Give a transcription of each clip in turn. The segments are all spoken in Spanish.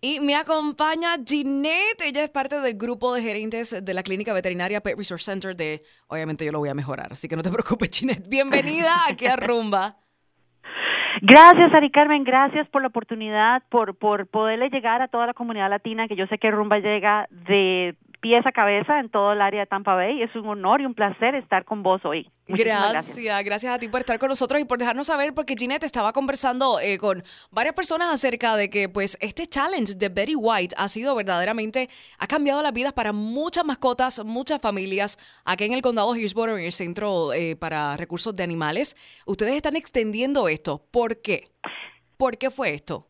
Y me acompaña Ginette. Ella es parte del grupo de gerentes de la clínica veterinaria Pet Resource Center de, obviamente yo lo voy a mejorar, así que no te preocupes, Ginette. Bienvenida aquí a Rumba. Gracias, Ari Carmen, gracias por la oportunidad, por, por poderle llegar a toda la comunidad latina, que yo sé que Rumba llega de pies a cabeza en todo el área de Tampa Bay. Es un honor y un placer estar con vos hoy. Gracias, gracias, a ti por estar con nosotros y por dejarnos saber, porque Ginette estaba conversando eh, con varias personas acerca de que pues este challenge de Betty White ha sido verdaderamente, ha cambiado las vidas para muchas mascotas, muchas familias, aquí en el condado de Hillsborough, en el Centro eh, para Recursos de Animales. Ustedes están extendiendo esto. ¿Por qué? ¿Por qué fue esto?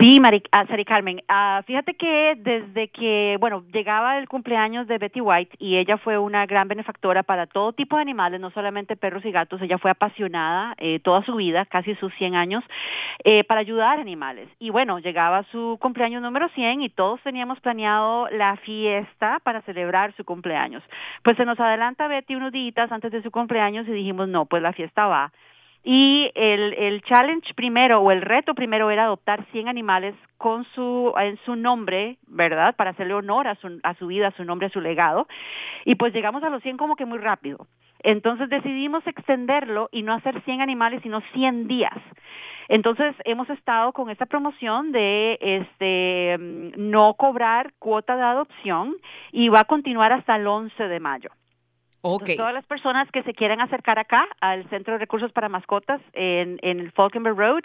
Sí, Mari, ah, Sari Carmen. Ah, fíjate que desde que, bueno, llegaba el cumpleaños de Betty White y ella fue una gran benefactora para todo tipo de animales, no solamente perros y gatos, ella fue apasionada eh, toda su vida, casi sus 100 años, eh, para ayudar a animales. Y bueno, llegaba su cumpleaños número 100 y todos teníamos planeado la fiesta para celebrar su cumpleaños. Pues se nos adelanta Betty unos días antes de su cumpleaños y dijimos, no, pues la fiesta va. Y el, el challenge primero o el reto primero era adoptar 100 animales con su en su nombre, ¿verdad? Para hacerle honor a su a su vida, a su nombre, a su legado. Y pues llegamos a los 100 como que muy rápido. Entonces decidimos extenderlo y no hacer 100 animales, sino 100 días. Entonces hemos estado con esta promoción de este no cobrar cuota de adopción y va a continuar hasta el 11 de mayo. Todas las personas que se quieran acercar acá al Centro de Recursos para Mascotas en, en el Falkenberg Road,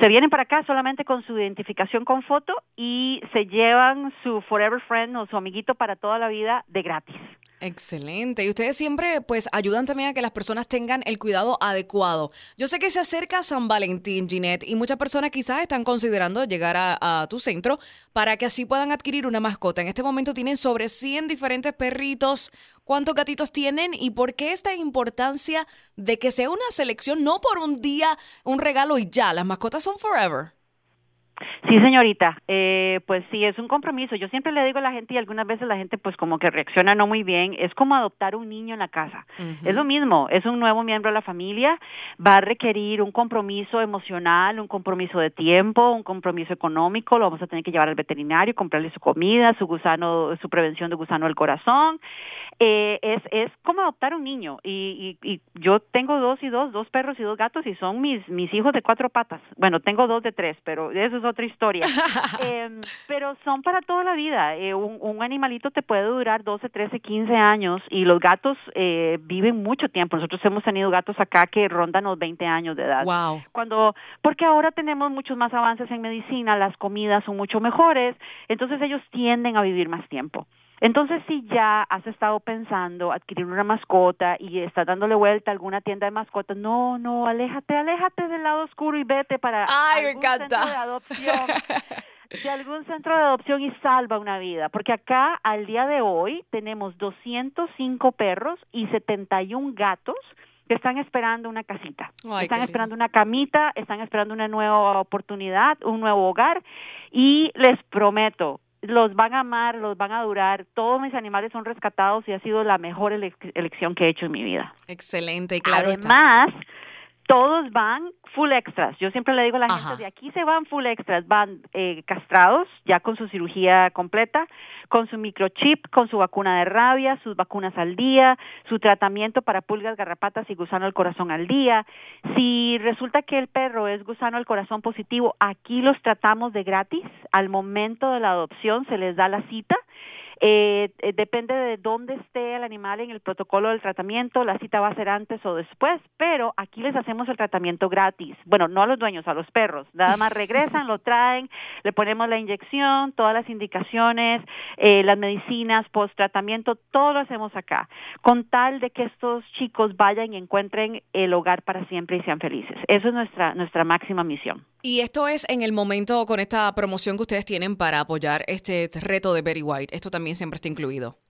se vienen para acá solamente con su identificación con foto y se llevan su Forever Friend o su amiguito para toda la vida de gratis. Excelente. Y ustedes siempre pues ayudan también a que las personas tengan el cuidado adecuado. Yo sé que se acerca San Valentín, Ginette, y muchas personas quizás están considerando llegar a, a tu centro para que así puedan adquirir una mascota. En este momento tienen sobre 100 diferentes perritos. ¿Cuántos gatitos tienen y por qué esta importancia de que sea una selección no por un día, un regalo y ya? Las mascotas son forever. Sí, señorita, eh, pues sí, es un compromiso. Yo siempre le digo a la gente y algunas veces la gente pues como que reacciona no muy bien, es como adoptar un niño en la casa. Es lo mismo, es un nuevo miembro de la familia, va a requerir un compromiso emocional, un compromiso de tiempo, un compromiso económico, lo vamos a tener que llevar al veterinario, comprarle su comida, su gusano, su prevención de gusano del corazón. Eh, es, es como adoptar un niño y, y, y yo tengo dos y dos, dos perros y dos gatos y son mis, mis hijos de cuatro patas. Bueno, tengo dos de tres, pero eso es otra historia. Eh, pero son para toda la vida. Eh, un, un animalito te puede durar 12, 13, 15 años y los gatos eh, viven mucho tiempo. Nosotros hemos tenido gatos acá que rondan los 20 años de edad. Wow. Cuando, porque ahora tenemos muchos más avances en medicina, las comidas son mucho mejores, entonces ellos tienden a vivir más tiempo. Entonces, si ya has estado pensando adquirir una mascota y estás dándole vuelta a alguna tienda de mascotas, no, no, aléjate, aléjate del lado oscuro y vete para Ay, me algún encanta. centro de adopción. de algún centro de adopción y salva una vida, porque acá al día de hoy tenemos 205 perros y 71 gatos que están esperando una casita, Ay, están esperando una camita, están esperando una nueva oportunidad, un nuevo hogar y les prometo, los van a amar, los van a durar, todos mis animales son rescatados y ha sido la mejor elec- elección que he hecho en mi vida. Excelente, y claro está. Todos van full extras. Yo siempre le digo a la Ajá. gente, de aquí se van full extras, van eh, castrados, ya con su cirugía completa, con su microchip, con su vacuna de rabia, sus vacunas al día, su tratamiento para pulgas, garrapatas y gusano del corazón al día. Si resulta que el perro es gusano del corazón positivo, aquí los tratamos de gratis. Al momento de la adopción se les da la cita. Eh, eh, depende de dónde esté el animal en el protocolo del tratamiento, la cita va a ser antes o después, pero aquí les hacemos el tratamiento gratis. Bueno, no a los dueños, a los perros. Nada más regresan, lo traen, le ponemos la inyección, todas las indicaciones, eh, las medicinas, post tratamiento, todo lo hacemos acá, con tal de que estos chicos vayan y encuentren el hogar para siempre y sean felices. Eso es nuestra, nuestra máxima misión. Y esto es en el momento con esta promoción que ustedes tienen para apoyar este reto de Betty White. Esto también siempre está incluido.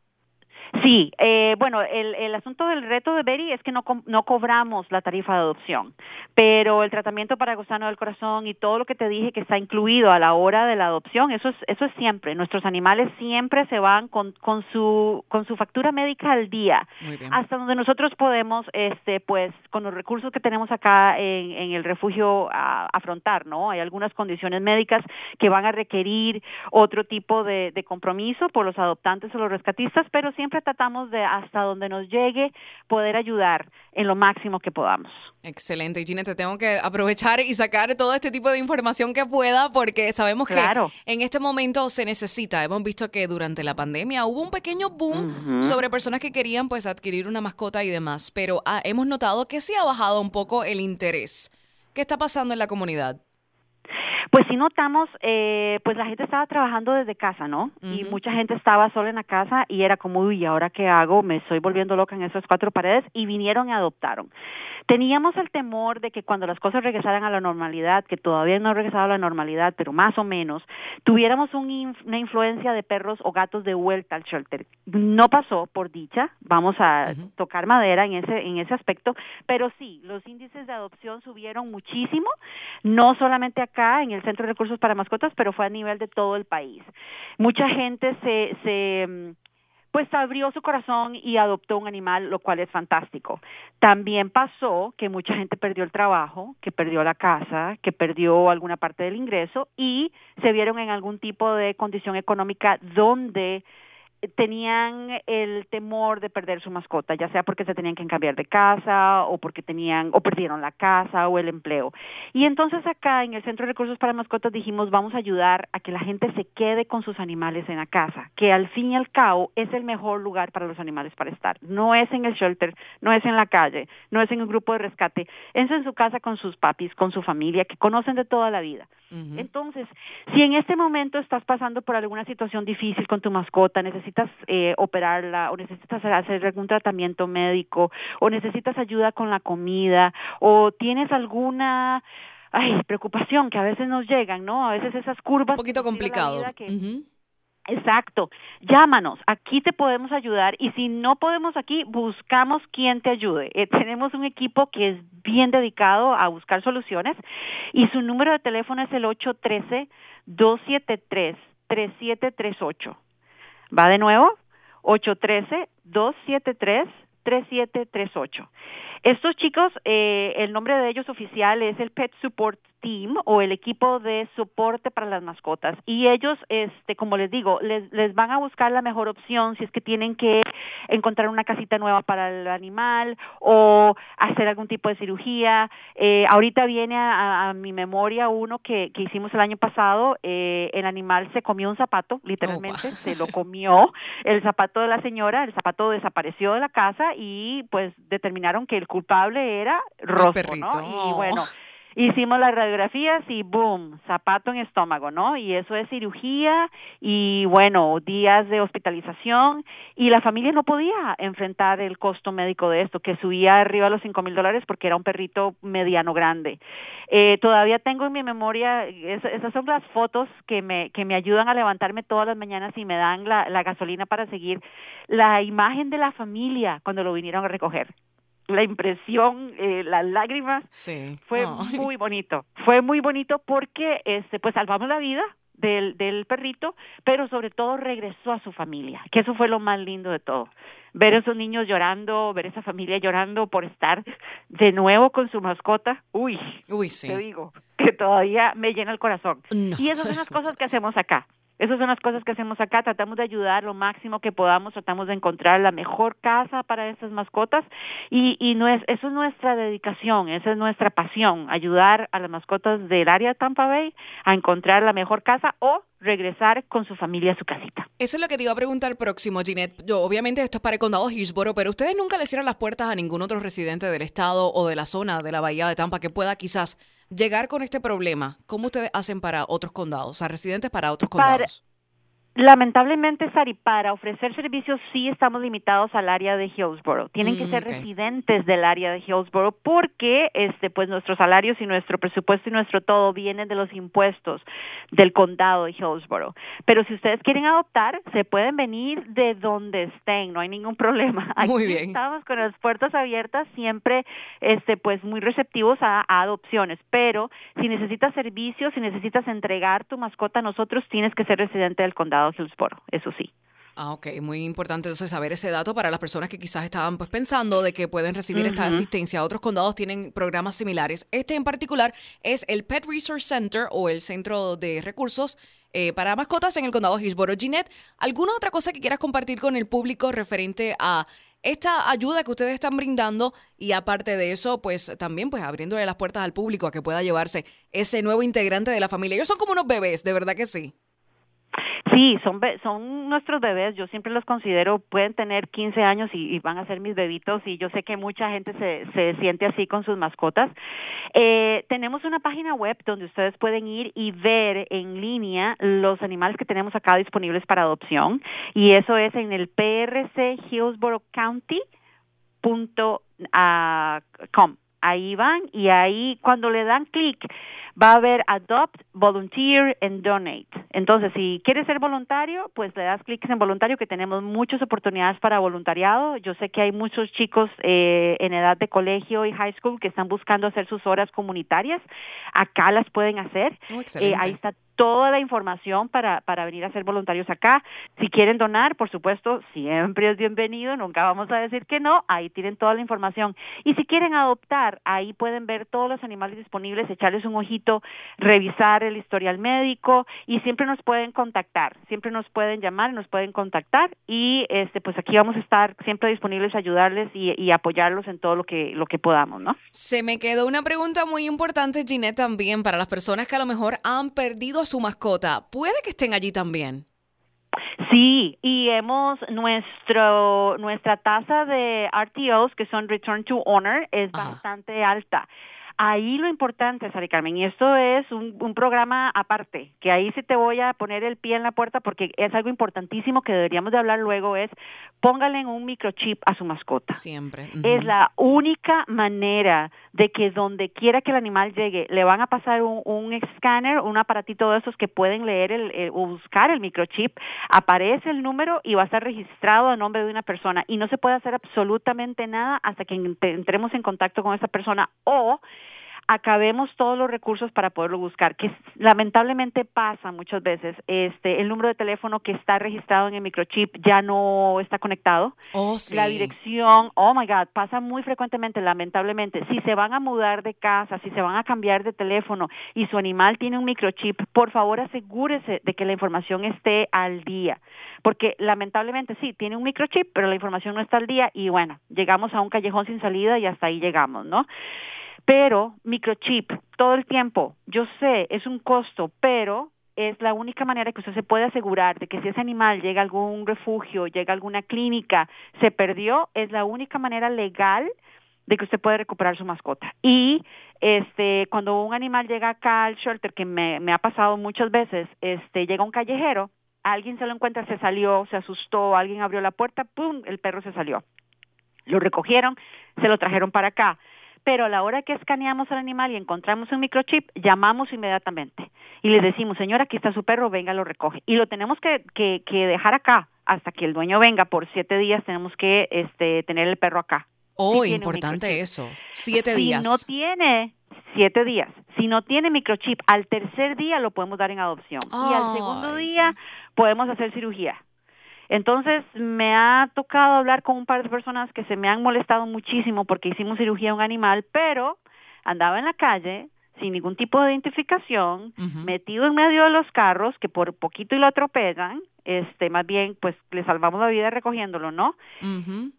Sí, eh, bueno, el, el asunto del reto de Betty es que no, no cobramos la tarifa de adopción, pero el tratamiento para gusano del corazón y todo lo que te dije que está incluido a la hora de la adopción, eso es, eso es siempre. Nuestros animales siempre se van con, con, su, con su factura médica al día, hasta donde nosotros podemos, este, pues, con los recursos que tenemos acá en, en el refugio a, afrontar, ¿no? Hay algunas condiciones médicas que van a requerir otro tipo de, de compromiso por los adoptantes o los rescatistas, pero siempre tratamos de hasta donde nos llegue poder ayudar en lo máximo que podamos. Excelente, Gina, te tengo que aprovechar y sacar todo este tipo de información que pueda porque sabemos que en este momento se necesita. Hemos visto que durante la pandemia hubo un pequeño boom sobre personas que querían pues adquirir una mascota y demás, pero ah, hemos notado que sí ha bajado un poco el interés. ¿Qué está pasando en la comunidad? Pues sí notamos, eh, pues la gente estaba trabajando desde casa, ¿no? Y mucha gente estaba sola en la casa y era como, uy, ¿ahora qué hago? Me estoy volviendo loca en esas cuatro paredes y vinieron y adoptaron. Teníamos el temor de que cuando las cosas regresaran a la normalidad, que todavía no ha regresado a la normalidad, pero más o menos, tuviéramos una influencia de perros o gatos de vuelta al shelter. No pasó, por dicha, vamos a tocar madera en ese, en ese aspecto, pero sí, los índices de adopción subieron muchísimo, no solamente acá en el Centro de Recursos para Mascotas, pero fue a nivel de todo el país. Mucha gente se, se mm, pues abrió su corazón y adoptó un animal, lo cual es fantástico. También pasó que mucha gente perdió el trabajo, que perdió la casa, que perdió alguna parte del ingreso y se vieron en algún tipo de condición económica donde tenían el temor de perder su mascota, ya sea porque se tenían que cambiar de casa o porque tenían o perdieron la casa o el empleo. Y entonces acá en el Centro de Recursos para Mascotas dijimos, vamos a ayudar a que la gente se quede con sus animales en la casa, que al fin y al cabo es el mejor lugar para los animales para estar. No es en el shelter, no es en la calle, no es en un grupo de rescate, es en su casa con sus papis, con su familia, que conocen de toda la vida. Entonces, si en este momento estás pasando por alguna situación difícil con tu mascota, necesitas eh, operarla o necesitas hacer algún tratamiento médico o necesitas ayuda con la comida o tienes alguna ay, preocupación que a veces nos llegan, ¿no? A veces esas curvas. Un poquito complicado. Exacto. Llámanos, aquí te podemos ayudar y si no podemos aquí, buscamos quien te ayude. Eh, tenemos un equipo que es bien dedicado a buscar soluciones y su número de teléfono es el 813-273-3738. Va de nuevo, 813-273-3738. Estos chicos, eh, el nombre de ellos oficial es el Pet Support team o el equipo de soporte para las mascotas. Y ellos este como les digo les, les van a buscar la mejor opción si es que tienen que encontrar una casita nueva para el animal o hacer algún tipo de cirugía. Eh, ahorita viene a, mi memoria uno que, que hicimos el año pasado. Eh, el animal se comió un zapato literalmente oh, se lo comió. El zapato de la señora el zapato desapareció de la casa y pues determinaron que el culpable era Rostro, ¿no? Y bueno, hicimos las radiografías y boom, zapato en estómago, ¿no? Y eso es cirugía y bueno, días de hospitalización y la familia no podía enfrentar el costo médico de esto, que subía arriba a los cinco mil dólares porque era un perrito mediano grande. Eh, todavía tengo en mi memoria, esas son las fotos que me, que me ayudan a levantarme todas las mañanas y me dan la, la gasolina para seguir, la imagen de la familia cuando lo vinieron a recoger la impresión, eh, las lágrimas, sí. fue muy bonito. Fue muy bonito porque este, pues salvamos la vida del, del perrito, pero sobre todo regresó a su familia, que eso fue lo más lindo de todo. Ver a esos niños llorando, ver a esa familia llorando por estar de nuevo con su mascota, uy, uy sí. te digo, que todavía me llena el corazón. Y esas son las cosas que hacemos acá. Esas son las cosas que hacemos acá. Tratamos de ayudar lo máximo que podamos, tratamos de encontrar la mejor casa para estas mascotas y, y no es, eso es nuestra dedicación, esa es nuestra pasión, ayudar a las mascotas del área de Tampa Bay a encontrar la mejor casa o regresar con su familia a su casita. Eso es lo que te iba a preguntar próximo, Ginette. Yo, obviamente esto es para el condado Hillsborough, pero ustedes nunca le cierran las puertas a ningún otro residente del estado o de la zona de la bahía de Tampa que pueda quizás llegar con este problema. ¿Cómo ustedes hacen para otros condados, o sea, residentes para otros condados? Lamentablemente, Sari, para ofrecer servicios sí estamos limitados al área de Hillsborough. Tienen que Mm, ser residentes del área de Hillsborough porque este pues nuestros salarios y nuestro presupuesto y nuestro todo vienen de los impuestos del condado de Hillsborough. Pero si ustedes quieren adoptar, se pueden venir de donde estén, no hay ningún problema. Muy Aquí bien. Estamos con las puertas abiertas, siempre este pues muy receptivos a, a adopciones, pero si necesitas servicios, si necesitas entregar tu mascota a nosotros, tienes que ser residente del condado de Hillsborough, eso sí. Ah, ok, muy importante entonces saber ese dato para las personas que quizás estaban pues pensando de que pueden recibir esta asistencia. Otros condados tienen programas similares. Este en particular es el Pet Resource Center o el Centro de Recursos eh, para Mascotas en el condado de Hillsborough. Ginette, ¿alguna otra cosa que quieras compartir con el público referente a esta ayuda que ustedes están brindando y aparte de eso, pues también pues abriéndole las puertas al público a que pueda llevarse ese nuevo integrante de la familia? Ellos son como unos bebés, de verdad que sí. Sí, son be- son nuestros bebés, yo siempre los considero, pueden tener 15 años y, van a ser mis bebitos y yo sé que mucha gente se, se siente así con sus mascotas. Eh, tenemos una página web donde ustedes pueden ir y ver en línea los animales que tenemos acá disponibles para adopción y eso es en el PRC Hillsborough County punto ah, com. Ahí van y ahí cuando le dan clic va a haber Adopt, Volunteer and Donate. Entonces, si quieres ser voluntario, pues le das clic en voluntario, que tenemos muchas oportunidades para voluntariado. Yo sé que hay muchos chicos eh, en edad de colegio y high school que están buscando hacer sus horas comunitarias. Acá las pueden hacer. Oh, Eh, excelente. ahí está toda la información para, para venir a ser voluntarios acá. Si quieren donar, por supuesto, siempre es bienvenido, nunca vamos a decir que no, ahí tienen toda la información. Y si quieren adoptar, ahí pueden ver todos los animales disponibles, echarles un ojito, revisar el historial médico y siempre nos pueden contactar, siempre nos pueden llamar, nos pueden contactar y este pues aquí vamos a estar siempre disponibles a ayudarles y, y apoyarlos en todo lo que lo que podamos, ¿no? Se me quedó una pregunta muy importante, Ginette, también para las personas que a lo mejor han perdido su mascota. ¿Puede que estén allí también? Sí, y hemos nuestro nuestra tasa de RTOs que son Return to Honor es Ajá. bastante alta. Ahí lo importante, Sari Carmen, y esto es un, un programa aparte, que ahí sí te voy a poner el pie en la puerta porque es algo importantísimo que deberíamos de hablar luego, es póngale en un microchip a su mascota. Siempre. Es la única manera de que donde quiera que el animal llegue, le van a pasar un, un escáner, un aparatito de esos que pueden leer el, el- o buscar el microchip, aparece el número y va a estar registrado a nombre de una persona y no se puede hacer absolutamente nada hasta que ent- entremos en contacto con esa persona o acabemos todos los recursos para poderlo buscar, que lamentablemente pasa muchas veces. Este, el número de teléfono que está registrado en el microchip ya no está conectado Oh, sí. la dirección, oh my God, pasa muy frecuentemente, lamentablemente. Si se van a mudar de casa, si se van a cambiar de teléfono y su animal tiene un microchip, por favor asegúrese de que la información esté al día. Porque lamentablemente sí, tiene un microchip, pero la información no está al día y bueno, llegamos a un callejón sin salida y hasta ahí llegamos, ¿no? Pero microchip, todo el tiempo, yo sé, es un costo, pero es la única manera que usted se puede asegurar de que si ese animal llega a algún refugio, llega a alguna clínica, se perdió, es la única manera legal de que usted puede recuperar su mascota. Y este cuando un animal llega acá al shelter, que me, me ha pasado muchas veces, este llega un callejero, alguien se lo encuentra, se salió, se asustó, alguien abrió la puerta, ¡pum!, el perro se salió. Lo recogieron, se lo trajeron para acá. Pero a la hora que escaneamos al animal y encontramos un microchip, llamamos inmediatamente y le decimos, señora, aquí está su perro, venga, lo recoge. Y lo tenemos que, que, que dejar acá hasta que el dueño venga por siete días, tenemos que este, tener el perro acá. Oh, Sí importante eso. Siete si días. no tiene siete días, si no tiene microchip, al tercer día lo podemos dar en adopción y al segundo día sí. podemos hacer cirugía. Entonces me ha tocado hablar con un par de personas que se me han molestado muchísimo porque hicimos cirugía a un animal, pero andaba en la calle, sin ningún tipo de identificación, metido en medio de los carros que por poquito y lo atropellan, este, más bien, pues le salvamos la vida recogiéndolo, ¿no?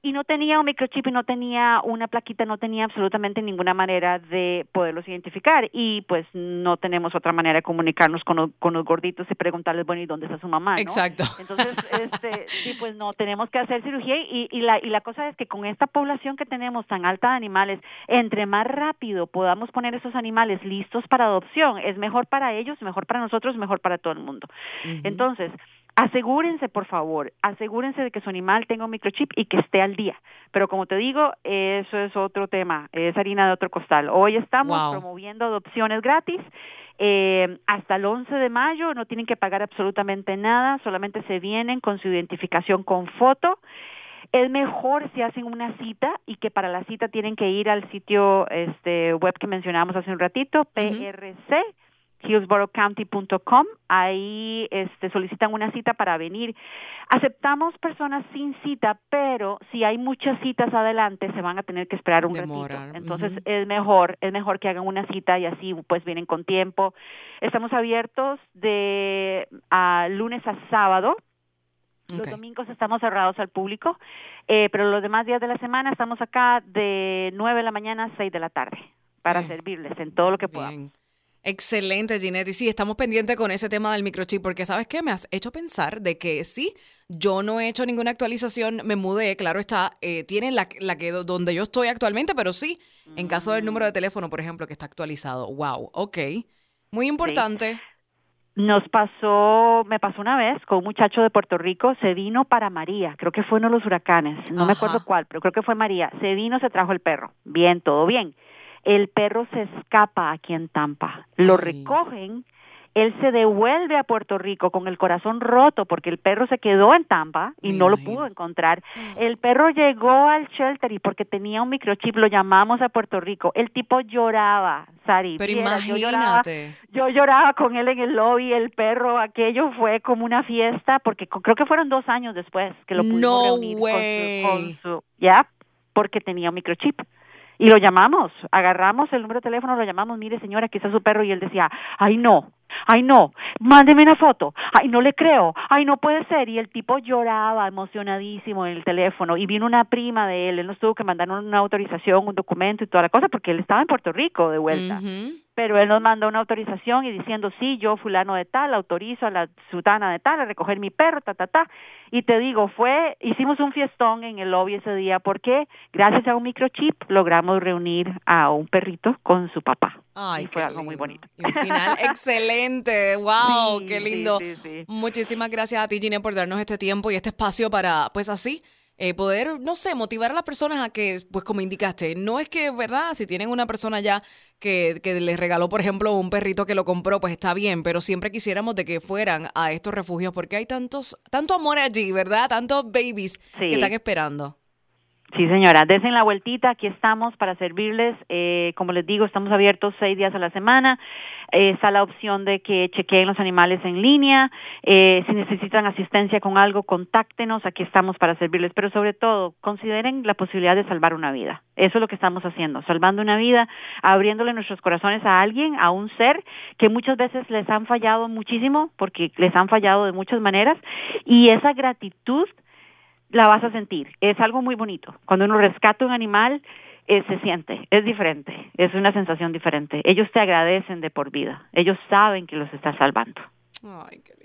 Y no tenía un microchip y no tenía una plaquita, no tenía absolutamente ninguna manera de poderlos identificar. Y pues no tenemos otra manera de comunicarnos con, con los gorditos y preguntarles, bueno, ¿y dónde está su mamá? ¿no? Exacto. Entonces, este, sí, pues no, tenemos que hacer cirugía y, y, la, y la cosa es que con esta población que tenemos tan alta de animales, entre más rápido podamos poner esos animales listos para adopción, es mejor para ellos, mejor para nosotros, mejor para todo el mundo. Entonces, asegúrense, por favor, asegúrense de que su animal tenga un microchip y que esté al día. Pero como te digo, eso es otro tema, es harina de otro costal. Hoy estamos promoviendo adopciones gratis. Eh, hasta el 11 de mayo no tienen que pagar absolutamente nada, solamente se vienen con su identificación con foto. Es mejor si hacen una cita y que para la cita tienen que ir al sitio este web que mencionamos hace un ratito, PRC hillsborocounty.com. Ahí este, solicitan una cita para venir. Aceptamos personas sin cita, pero si hay muchas citas adelante, se van a tener que esperar un ratito. Entonces es mejor, es mejor que hagan una cita y así pues vienen con tiempo. Estamos abiertos de a lunes a sábado. Los domingos estamos cerrados al público, eh, pero los demás días de la semana estamos acá de 9 de la mañana a 6 de la tarde para servirles en todo lo que podamos. Excelente, Ginette. Y sí, estamos pendientes con ese tema del microchip, porque sabes qué, me has hecho pensar de que sí, yo no he hecho ninguna actualización, me mudé, claro está, eh, tienen la, la, que donde yo estoy actualmente, pero sí, en caso del número de teléfono, por ejemplo, que está actualizado. Wow, ok. Muy importante. Nos pasó, me pasó una vez con un muchacho de Puerto Rico, se vino para María, creo que fue uno de los huracanes, no me acuerdo cuál, pero creo que fue María. Se vino, se trajo el perro. Bien, todo bien el perro se escapa aquí en Tampa. Lo recogen, él se devuelve a Puerto Rico con el corazón roto porque el perro se quedó en Tampa y no lo pudo encontrar. El perro llegó al shelter y porque tenía un microchip lo llamamos a Puerto Rico. El tipo lloraba, Sari. Pero imagínate. Yo lloraba, con él en el lobby, el perro, aquello fue como una fiesta porque creo que fueron dos años después que lo pudimos reunir con su, ya, porque tenía un microchip. Y lo llamamos, agarramos el número de teléfono, lo llamamos, mire señora, aquí está su perro, y él decía, ay no, ay no, mándeme una foto, ay no le creo, ay no puede ser, y el tipo lloraba emocionadísimo en el teléfono, y vino una prima de él, él nos tuvo que mandar una autorización, un documento y toda la cosa, porque él estaba en Puerto Rico de vuelta pero él nos mandó una autorización y diciendo, sí, yo fulano de tal, autorizo a la ciudadana de tal a recoger mi perro, ta, ta, ta. Y te digo, fue, hicimos un fiestón en el lobby ese día porque gracias a un microchip logramos reunir a un perrito con su papá. Ay, y fue algo muy bonito. Y un final excelente, wow, qué lindo. Muchísimas gracias a ti, Gine, por darnos este tiempo y este espacio para, pues así, eh, poder, no sé, motivar a las personas a que, pues como indicaste, no es que, ¿verdad? Si tienen una persona ya que, que les regaló, por ejemplo, un perrito que lo compró, pues está bien, pero siempre quisiéramos de que fueran a estos refugios porque hay tantos, tanto amor allí, ¿verdad? Tantos babies que están esperando. Sí, señora, desen la vueltita, aquí estamos para servirles. Eh, como les digo, estamos abiertos seis días a la semana. Eh, está la opción de que chequeen los animales en línea. Eh, si necesitan asistencia con algo, contáctenos, aquí estamos para servirles. Pero sobre todo, consideren la posibilidad de salvar una vida. Eso es lo que estamos haciendo, salvando una vida, abriéndole nuestros corazones a alguien, a un ser que muchas veces les han fallado muchísimo, porque les han fallado de muchas maneras. Y esa gratitud la vas a sentir. Es algo muy bonito. Cuando uno rescata un animal, eh, se siente, es diferente, es una sensación diferente. Ellos te agradecen de por vida, ellos saben que los estás salvando. Ay, qué